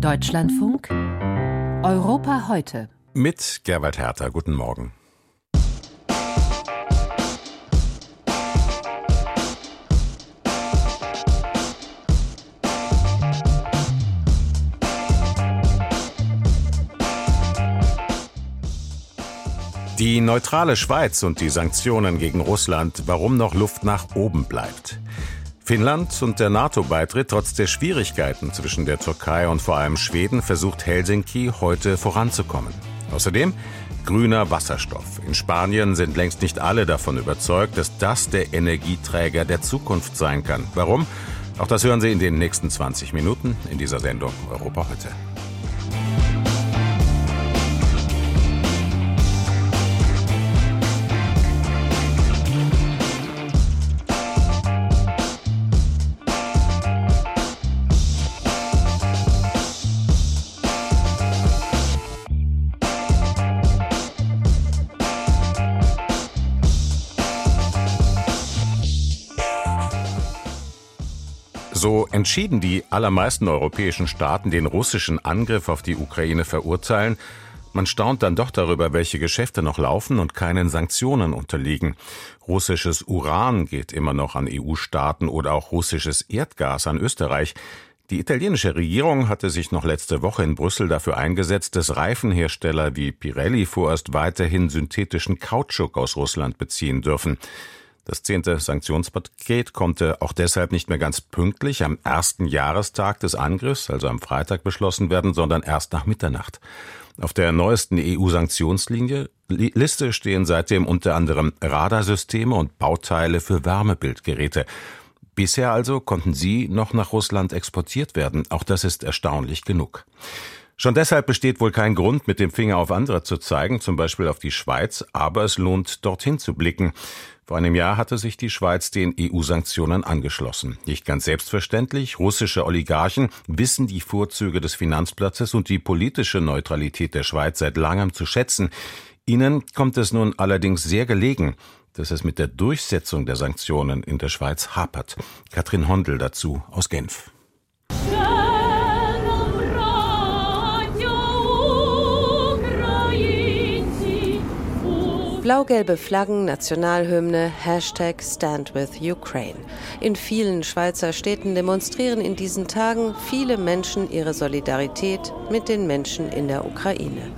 Deutschlandfunk Europa heute. Mit Gerwald Hertha. Guten Morgen. Die neutrale Schweiz und die Sanktionen gegen Russland, warum noch Luft nach oben bleibt. Finnland und der NATO-Beitritt trotz der Schwierigkeiten zwischen der Türkei und vor allem Schweden versucht Helsinki heute voranzukommen. Außerdem grüner Wasserstoff. In Spanien sind längst nicht alle davon überzeugt, dass das der Energieträger der Zukunft sein kann. Warum? Auch das hören Sie in den nächsten 20 Minuten in dieser Sendung Europa heute. Entschieden die allermeisten europäischen Staaten den russischen Angriff auf die Ukraine verurteilen, man staunt dann doch darüber, welche Geschäfte noch laufen und keinen Sanktionen unterliegen. Russisches Uran geht immer noch an EU-Staaten oder auch russisches Erdgas an Österreich. Die italienische Regierung hatte sich noch letzte Woche in Brüssel dafür eingesetzt, dass Reifenhersteller wie Pirelli vorerst weiterhin synthetischen Kautschuk aus Russland beziehen dürfen. Das zehnte Sanktionspaket konnte auch deshalb nicht mehr ganz pünktlich am ersten Jahrestag des Angriffs, also am Freitag, beschlossen werden, sondern erst nach Mitternacht. Auf der neuesten EU-Sanktionslinie Liste stehen seitdem unter anderem Radarsysteme und Bauteile für Wärmebildgeräte. Bisher also konnten sie noch nach Russland exportiert werden. Auch das ist erstaunlich genug. Schon deshalb besteht wohl kein Grund, mit dem Finger auf andere zu zeigen, zum Beispiel auf die Schweiz, aber es lohnt, dorthin zu blicken. Vor einem Jahr hatte sich die Schweiz den EU-Sanktionen angeschlossen. Nicht ganz selbstverständlich, russische Oligarchen wissen die Vorzüge des Finanzplatzes und die politische Neutralität der Schweiz seit langem zu schätzen. Ihnen kommt es nun allerdings sehr gelegen, dass es mit der Durchsetzung der Sanktionen in der Schweiz hapert. Katrin Hondel dazu aus Genf. Blau-gelbe Flaggen, Nationalhymne, Hashtag Stand with Ukraine. In vielen Schweizer Städten demonstrieren in diesen Tagen viele Menschen ihre Solidarität mit den Menschen in der Ukraine.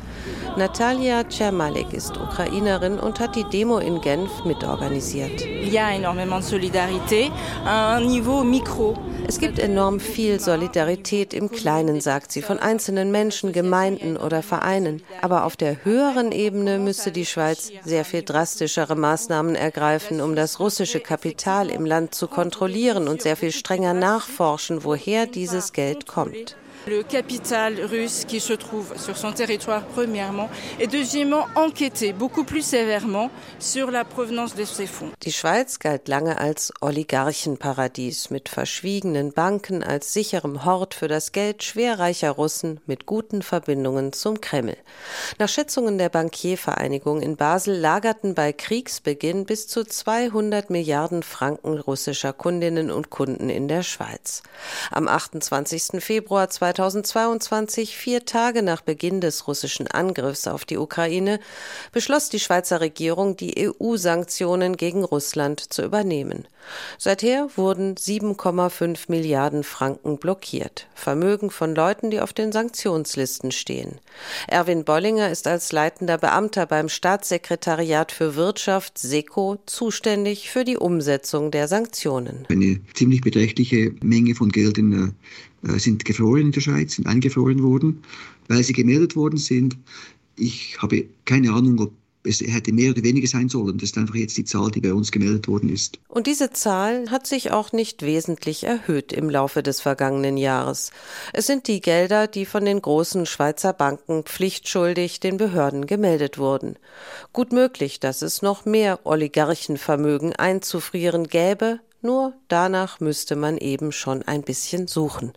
Natalia Czermalik ist Ukrainerin und hat die Demo in Genf mitorganisiert. Il y a énormément de solidarité à niveau micro. Es gibt enorm viel Solidarität im Kleinen, sagt sie, von einzelnen Menschen, Gemeinden oder Vereinen. Aber auf der höheren Ebene müsste die Schweiz sehr viel drastischere Maßnahmen ergreifen, um das russische Kapital im Land zu kontrollieren und sehr viel strenger nachforschen, woher dieses Geld kommt. Le capital russe qui se trouve sur son territoire premièrement et deuxièmement enquêter beaucoup plus sévèrement sur la provenance de ces fonds. Die Schweiz galt lange als Oligarchenparadies mit verschwiegenen Banken als sicherem Hort für das Geld schwerreicher Russen mit guten Verbindungen zum Kreml. Nach Schätzungen der Bankiervereinigung in Basel lagerten bei Kriegsbeginn bis zu 200 Milliarden Franken russischer Kundinnen und Kunden in der Schweiz. Am 28. Februar 2022, vier Tage nach Beginn des russischen Angriffs auf die Ukraine, beschloss die Schweizer Regierung, die EU-Sanktionen gegen Russland zu übernehmen. Seither wurden 7,5 Milliarden Franken blockiert. Vermögen von Leuten, die auf den Sanktionslisten stehen. Erwin Bollinger ist als leitender Beamter beim Staatssekretariat für Wirtschaft SECO zuständig für die Umsetzung der Sanktionen. Eine ziemlich beträchtliche Menge von Geld in äh, sind gefroren in der Schweiz, sind eingefroren worden, weil sie gemeldet worden sind. Ich habe keine Ahnung, ob es hätte mehr oder weniger sein sollen. Das ist einfach jetzt die Zahl, die bei uns gemeldet worden ist. Und diese Zahl hat sich auch nicht wesentlich erhöht im Laufe des vergangenen Jahres. Es sind die Gelder, die von den großen Schweizer Banken pflichtschuldig den Behörden gemeldet wurden. Gut möglich, dass es noch mehr Oligarchenvermögen einzufrieren gäbe, Nur danach müsste man eben schon ein bisschen suchen.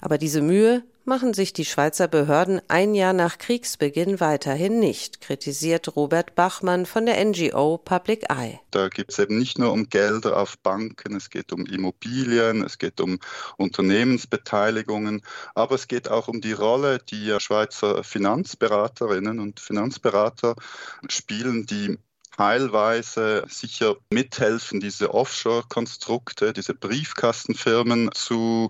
Aber diese Mühe machen sich die Schweizer Behörden ein Jahr nach Kriegsbeginn weiterhin nicht, kritisiert Robert Bachmann von der NGO Public Eye. Da geht es eben nicht nur um Gelder auf Banken, es geht um Immobilien, es geht um Unternehmensbeteiligungen, aber es geht auch um die Rolle, die Schweizer Finanzberaterinnen und Finanzberater spielen, die teilweise sicher mithelfen, diese Offshore-Konstrukte, diese Briefkastenfirmen zu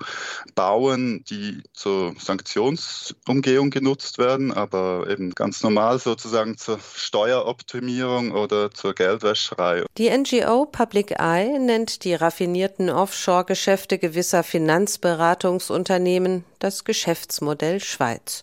bauen, die zur Sanktionsumgehung genutzt werden, aber eben ganz normal sozusagen zur Steueroptimierung oder zur Geldwäscherei. Die NGO Public Eye nennt die raffinierten Offshore-Geschäfte gewisser Finanzberatungsunternehmen das Geschäftsmodell Schweiz,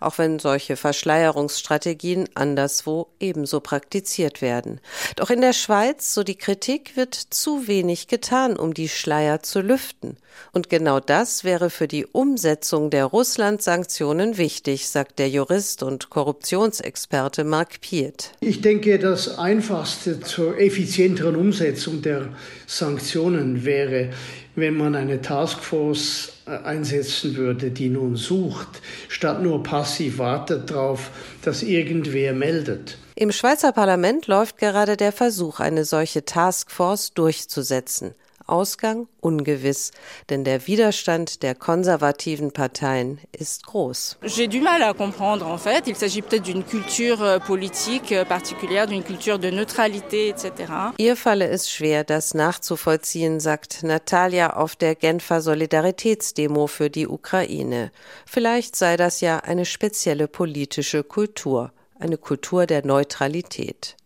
auch wenn solche Verschleierungsstrategien anderswo ebenso praktiziert werden. Doch in der Schweiz, so die Kritik, wird zu wenig getan, um die Schleier zu lüften. Und genau das wäre für die Umsetzung der Russland-Sanktionen wichtig, sagt der Jurist und Korruptionsexperte Mark Piet. Ich denke, das Einfachste zur effizienteren Umsetzung der Sanktionen wäre, wenn man eine Taskforce äh, einsetzen würde, die nun sucht, statt nur passiv wartet darauf, dass irgendwer meldet. Im Schweizer Parlament läuft gerade der Versuch, eine solche Taskforce durchzusetzen. Ausgang ungewiss, denn der Widerstand der konservativen Parteien ist groß. J'ai du mal à comprendre en fait, il s'agit peut-être d'une culture euh, politique euh, particulière, d'une culture de neutralité etc. Ihr falle es schwer, das nachzuvollziehen, sagt Natalia auf der Genfer Solidaritätsdemo für die Ukraine. Vielleicht sei das ja eine spezielle politische Kultur, eine Kultur der Neutralität.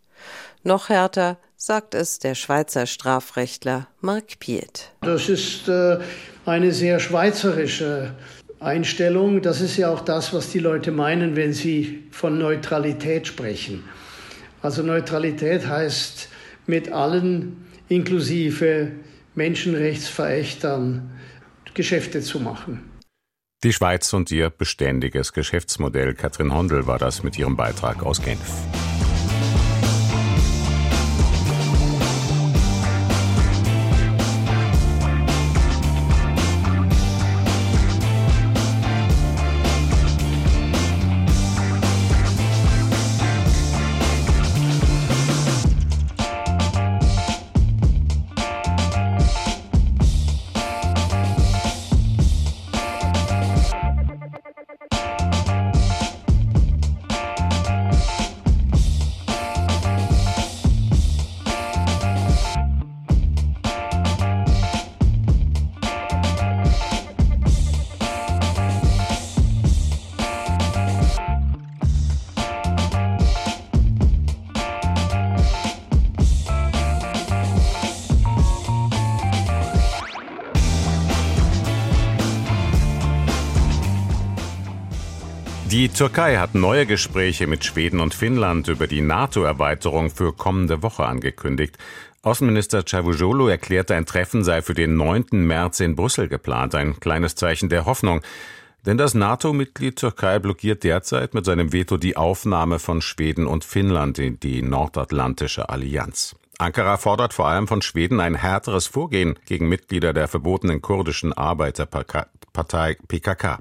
Noch härter sagt es der Schweizer Strafrechtler Marc Piet. Das ist äh, eine sehr schweizerische Einstellung. Das ist ja auch das, was die Leute meinen, wenn sie von Neutralität sprechen. Also Neutralität heißt mit allen, inklusive Menschenrechtsverächtern, Geschäfte zu machen. Die Schweiz und ihr beständiges Geschäftsmodell. Katrin Hondel war das mit ihrem Beitrag aus Genf. Die Türkei hat neue Gespräche mit Schweden und Finnland über die NATO-Erweiterung für kommende Woche angekündigt. Außenminister Cavusoglu erklärte, ein Treffen sei für den 9. März in Brüssel geplant, ein kleines Zeichen der Hoffnung. Denn das NATO-Mitglied Türkei blockiert derzeit mit seinem Veto die Aufnahme von Schweden und Finnland in die nordatlantische Allianz. Ankara fordert vor allem von Schweden ein härteres Vorgehen gegen Mitglieder der verbotenen kurdischen Arbeiterpartei PKK.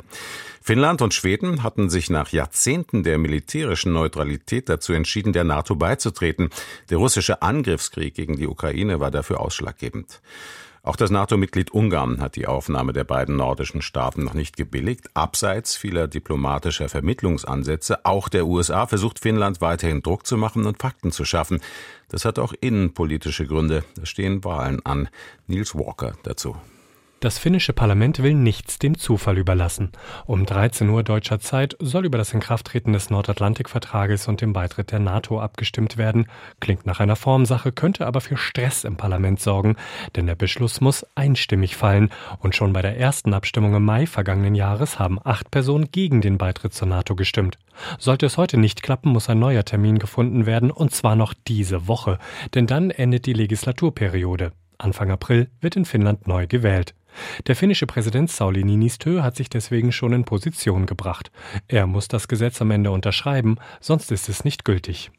Finnland und Schweden hatten sich nach Jahrzehnten der militärischen Neutralität dazu entschieden, der NATO beizutreten. Der russische Angriffskrieg gegen die Ukraine war dafür ausschlaggebend. Auch das NATO-Mitglied Ungarn hat die Aufnahme der beiden nordischen Staaten noch nicht gebilligt. Abseits vieler diplomatischer Vermittlungsansätze, auch der USA versucht Finnland weiterhin Druck zu machen und Fakten zu schaffen. Das hat auch innenpolitische Gründe. Es stehen Wahlen an. Niels Walker dazu. Das finnische Parlament will nichts dem Zufall überlassen. Um 13 Uhr deutscher Zeit soll über das Inkrafttreten des Nordatlantikvertrages und den Beitritt der NATO abgestimmt werden. Klingt nach einer Formsache, könnte aber für Stress im Parlament sorgen, denn der Beschluss muss einstimmig fallen. Und schon bei der ersten Abstimmung im Mai vergangenen Jahres haben acht Personen gegen den Beitritt zur NATO gestimmt. Sollte es heute nicht klappen, muss ein neuer Termin gefunden werden, und zwar noch diese Woche, denn dann endet die Legislaturperiode. Anfang April wird in Finnland neu gewählt. Der finnische Präsident Sauli Niinistö hat sich deswegen schon in Position gebracht. Er muss das Gesetz am Ende unterschreiben, sonst ist es nicht gültig.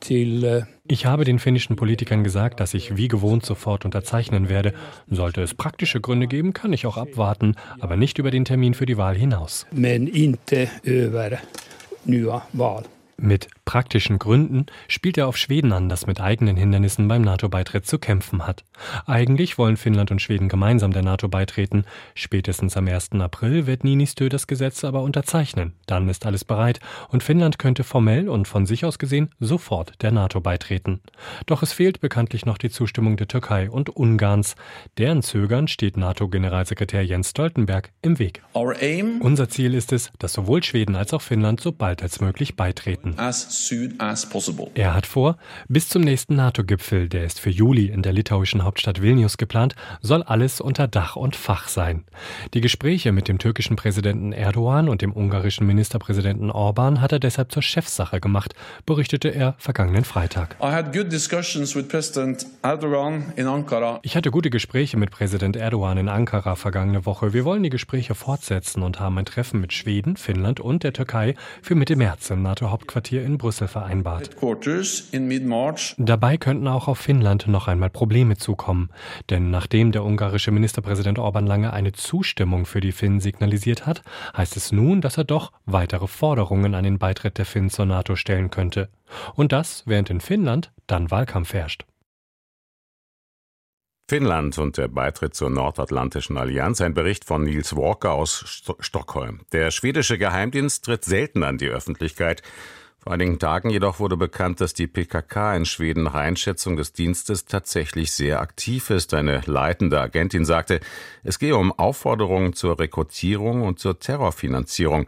Till ich habe den finnischen Politikern gesagt, dass ich wie gewohnt sofort unterzeichnen werde. Sollte es praktische Gründe geben, kann ich auch abwarten, aber nicht über den Termin für die Wahl hinaus. Men inte över nya Wahl. Mit praktischen Gründen spielt er auf Schweden an, das mit eigenen Hindernissen beim NATO-Beitritt zu kämpfen hat. Eigentlich wollen Finnland und Schweden gemeinsam der NATO beitreten. Spätestens am 1. April wird Niinistö das Gesetz aber unterzeichnen. Dann ist alles bereit und Finnland könnte formell und von sich aus gesehen sofort der NATO beitreten. Doch es fehlt bekanntlich noch die Zustimmung der Türkei und Ungarns. Deren Zögern steht NATO-Generalsekretär Jens Stoltenberg im Weg. Unser Ziel ist es, dass sowohl Schweden als auch Finnland so bald als möglich beitreten werden. Er hat vor, bis zum nächsten NATO-Gipfel, der ist für Juli in der litauischen Hauptstadt Vilnius geplant, soll alles unter Dach und Fach sein. Die Gespräche mit dem türkischen Präsidenten Erdogan und dem ungarischen Ministerpräsidenten Orban hat er deshalb zur Chefsache gemacht, berichtete er vergangenen Freitag. Ich hatte gute Gespräche mit Präsident Erdogan in Ankara vergangene Woche. Wir wollen die Gespräche fortsetzen und haben ein Treffen mit Schweden, Finnland und der Türkei für Mitte März im NATO-Hauptquartier Hauptquartier in Brüssel vereinbart. Dabei könnten auch auf Finnland noch einmal Probleme zukommen. Denn nachdem der ungarische Ministerpräsident Orban lange eine Zustimmung für die Finnen signalisiert hat, heißt es nun, dass er doch weitere Forderungen an den Beitritt der Finnen zur NATO stellen könnte. Und das, während in Finnland dann Wahlkampf herrscht. Finnland und der Beitritt zur Nordatlantischen Allianz, ein Bericht von Niels Walker aus St Stockholm. Der schwedische Geheimdienst tritt selten an die Öffentlichkeit. Vor einigen Tagen jedoch wurde bekannt, dass die PKK in Schweden nach Einschätzung des Dienstes tatsächlich sehr aktiv ist. Eine leitende Agentin sagte, es gehe um Aufforderungen zur Rekrutierung und zur Terrorfinanzierung.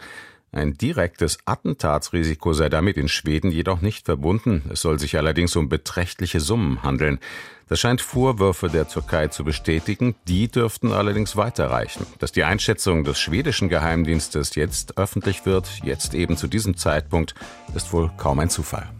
Ein direktes Attentatsrisiko sei damit in Schweden jedoch nicht verbunden. Es soll sich allerdings um beträchtliche Summen handeln. Das scheint Vorwürfe der Türkei zu bestätigen. Die dürften allerdings weiterreichen. Dass die Einschätzung des schwedischen Geheimdienstes jetzt öffentlich wird, jetzt eben zu diesem Zeitpunkt, ist wohl kaum ein Zufall.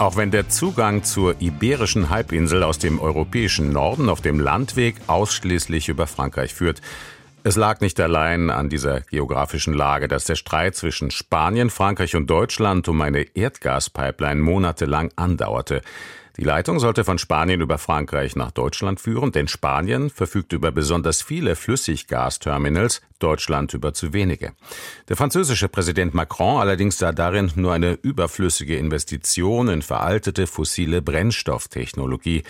Auch wenn der Zugang zur iberischen Halbinsel aus dem europäischen Norden auf dem Landweg ausschließlich über Frankreich führt, es lag nicht allein an dieser geografischen Lage, dass der Streit zwischen Spanien, Frankreich und Deutschland um eine Erdgaspipeline monatelang andauerte. Die Leitung sollte von Spanien über Frankreich nach Deutschland führen, denn Spanien verfügt über besonders viele Flüssiggasterminals, Deutschland über zu wenige. Der französische Präsident Macron allerdings sah darin nur eine überflüssige Investition in veraltete fossile Brennstofftechnologie.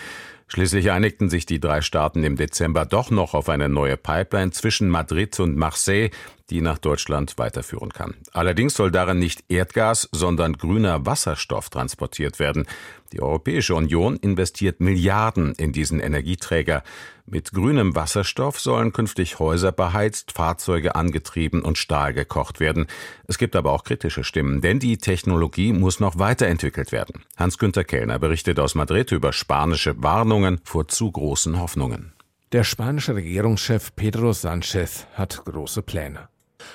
Schließlich einigten sich die drei Staaten im Dezember doch noch auf eine neue Pipeline zwischen Madrid und Marseille, die nach Deutschland weiterführen kann. Allerdings soll darin nicht Erdgas, sondern grüner Wasserstoff transportiert werden. Die Europäische Union investiert Milliarden in diesen Energieträger. Mit grünem Wasserstoff sollen künftig Häuser beheizt, Fahrzeuge angetrieben und Stahl gekocht werden. Es gibt aber auch kritische Stimmen, denn die Technologie muss noch weiterentwickelt werden. Hans-Günter Kellner berichtet aus Madrid über spanische Warnungen vor zu großen Hoffnungen. Der spanische Regierungschef Pedro Sánchez hat große Pläne.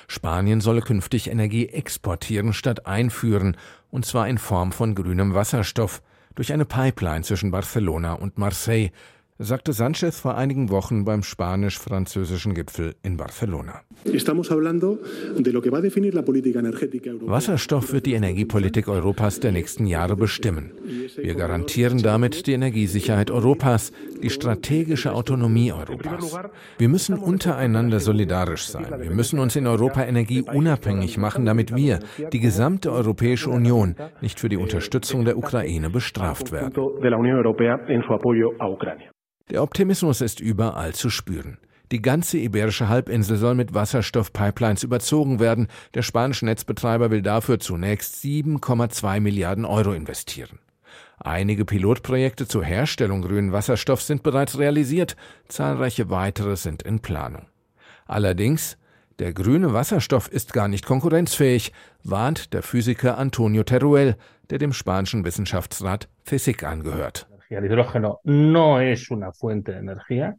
Spanien solle künftig Energie exportieren statt einführen, und zwar in Form von grünem Wasserstoff. durch eine Pipeline zwischen Barcelona und Marseille, sagte Sanchez vor einigen Wochen beim spanisch-französischen Gipfel in Barcelona. Wasserstoff wird die Energiepolitik Europas der nächsten Jahre bestimmen. Wir garantieren damit die Energiesicherheit Europas, die strategische Autonomie Europas. Wir müssen untereinander solidarisch sein. Wir müssen uns in Europa energieunabhängig machen, damit wir, die gesamte Europäische Union, nicht für die Unterstützung der Ukraine bestraft werden. Der Optimismus ist überall zu spüren. Die ganze iberische Halbinsel soll mit Wasserstoffpipelines überzogen werden. Der spanische Netzbetreiber will dafür zunächst 7,2 Milliarden Euro investieren. Einige Pilotprojekte zur Herstellung grünen Wasserstoffs sind bereits realisiert, zahlreiche weitere sind in Planung. Allerdings, der grüne Wasserstoff ist gar nicht konkurrenzfähig, warnt der Physiker Antonio Teruel, der dem spanischen Wissenschaftsrat Physik angehört. El hidrógeno no es una fuente de energía,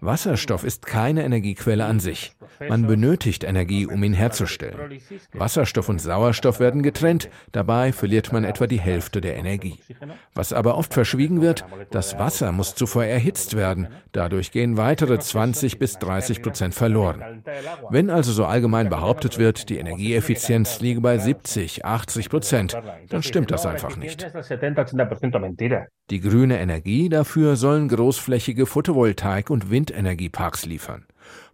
Wasserstoff ist keine Energiequelle an sich. Man benötigt Energie, um ihn herzustellen. Wasserstoff und Sauerstoff werden getrennt, dabei verliert man etwa die Hälfte der Energie. Was aber oft verschwiegen wird, das Wasser muss zuvor erhitzt werden, dadurch gehen weitere 20 bis 30 Prozent verloren. Wenn also so allgemein behauptet wird, die Energieeffizienz liege bei 70, 80 Prozent, dann stimmt das einfach nicht. Die grüne Energie dafür sollen großflächige Photovoltaik- und Windenergieparks liefern.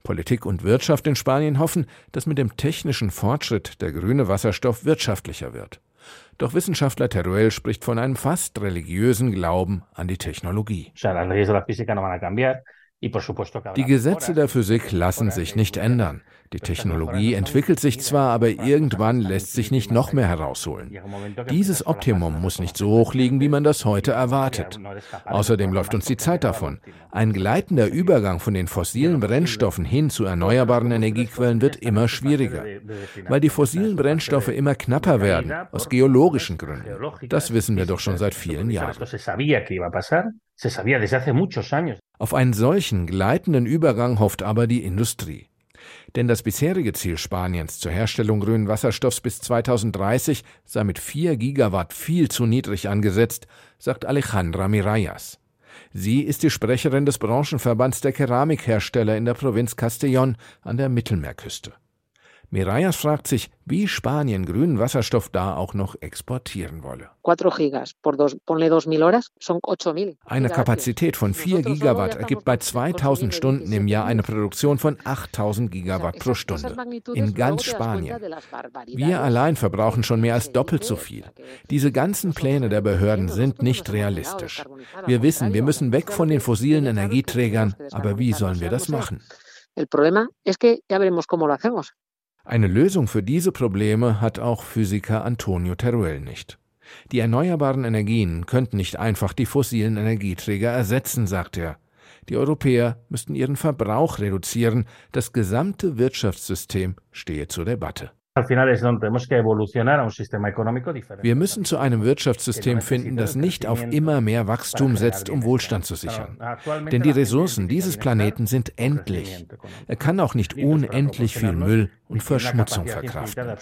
Politik und Wirtschaft in Spanien hoffen, dass mit dem technischen Fortschritt der grüne Wasserstoff wirtschaftlicher wird. Doch Wissenschaftler Teruel spricht von einem fast religiösen Glauben an die Technologie. Die Gesetze der Physik lassen sich nicht ändern. Die Technologie entwickelt sich zwar, aber irgendwann lässt sich nicht noch mehr herausholen. Dieses Optimum muss nicht so hoch liegen, wie man das heute erwartet. Außerdem läuft uns die Zeit davon. Ein gleitender Übergang von den fossilen Brennstoffen hin zu erneuerbaren Energiequellen wird immer schwieriger, weil die fossilen Brennstoffe immer knapper werden, aus geologischen Gründen. Das wissen wir doch schon seit vielen Jahren. Auf einen solchen gleitenden Übergang hofft aber die Industrie. Denn das bisherige Ziel Spaniens zur Herstellung grünen Wasserstoffs bis 2030 sei mit 4 Gigawatt viel zu niedrig angesetzt, sagt Alejandra Mirallas. Sie ist die Sprecherin des Branchenverbands der Keramikhersteller in der Provinz Castellón an der Mittelmeerküste. Mirayas fragt sich, wie Spanien grünen Wasserstoff da auch noch exportieren wolle. Eine Kapazität von 4 Gigawatt ergibt bei 2000 Stunden im Jahr eine Produktion von 8000 Gigawatt pro Stunde in ganz Spanien. Wir allein verbrauchen schon mehr als doppelt so viel. Diese ganzen Pläne der Behörden sind nicht realistisch. Wir wissen, wir müssen weg von den fossilen Energieträgern, aber wie sollen wir das machen? El problema es que ya veremos cómo lo hacemos. Eine Lösung für diese Probleme hat auch Physiker Antonio Teruel nicht. Die erneuerbaren Energien könnten nicht einfach die fossilen Energieträger ersetzen, sagt er. Die Europäer müssten ihren Verbrauch reduzieren, das gesamte Wirtschaftssystem stehe zur Debatte. Wir müssen zu einem Wirtschaftssystem finden, das nicht auf immer mehr Wachstum setzt, um Wohlstand zu sichern. Denn die Ressourcen dieses Planeten sind endlich. Er kann auch nicht unendlich viel Müll und Verschmutzung verkraften.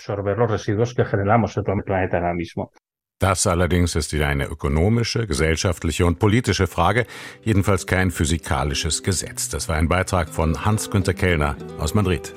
Das allerdings ist wieder eine ökonomische, gesellschaftliche und politische Frage, jedenfalls kein physikalisches Gesetz. Das war ein Beitrag von Hans-Günter Kellner aus Madrid.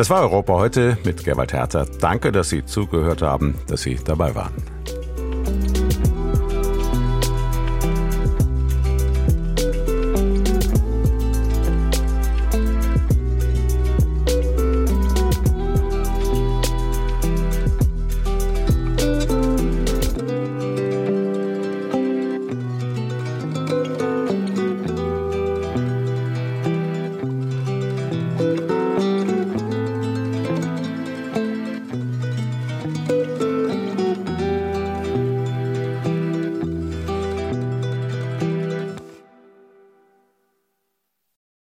Das war Europa heute mit Gerwald Herter. Danke, dass Sie zugehört haben, dass Sie dabei waren.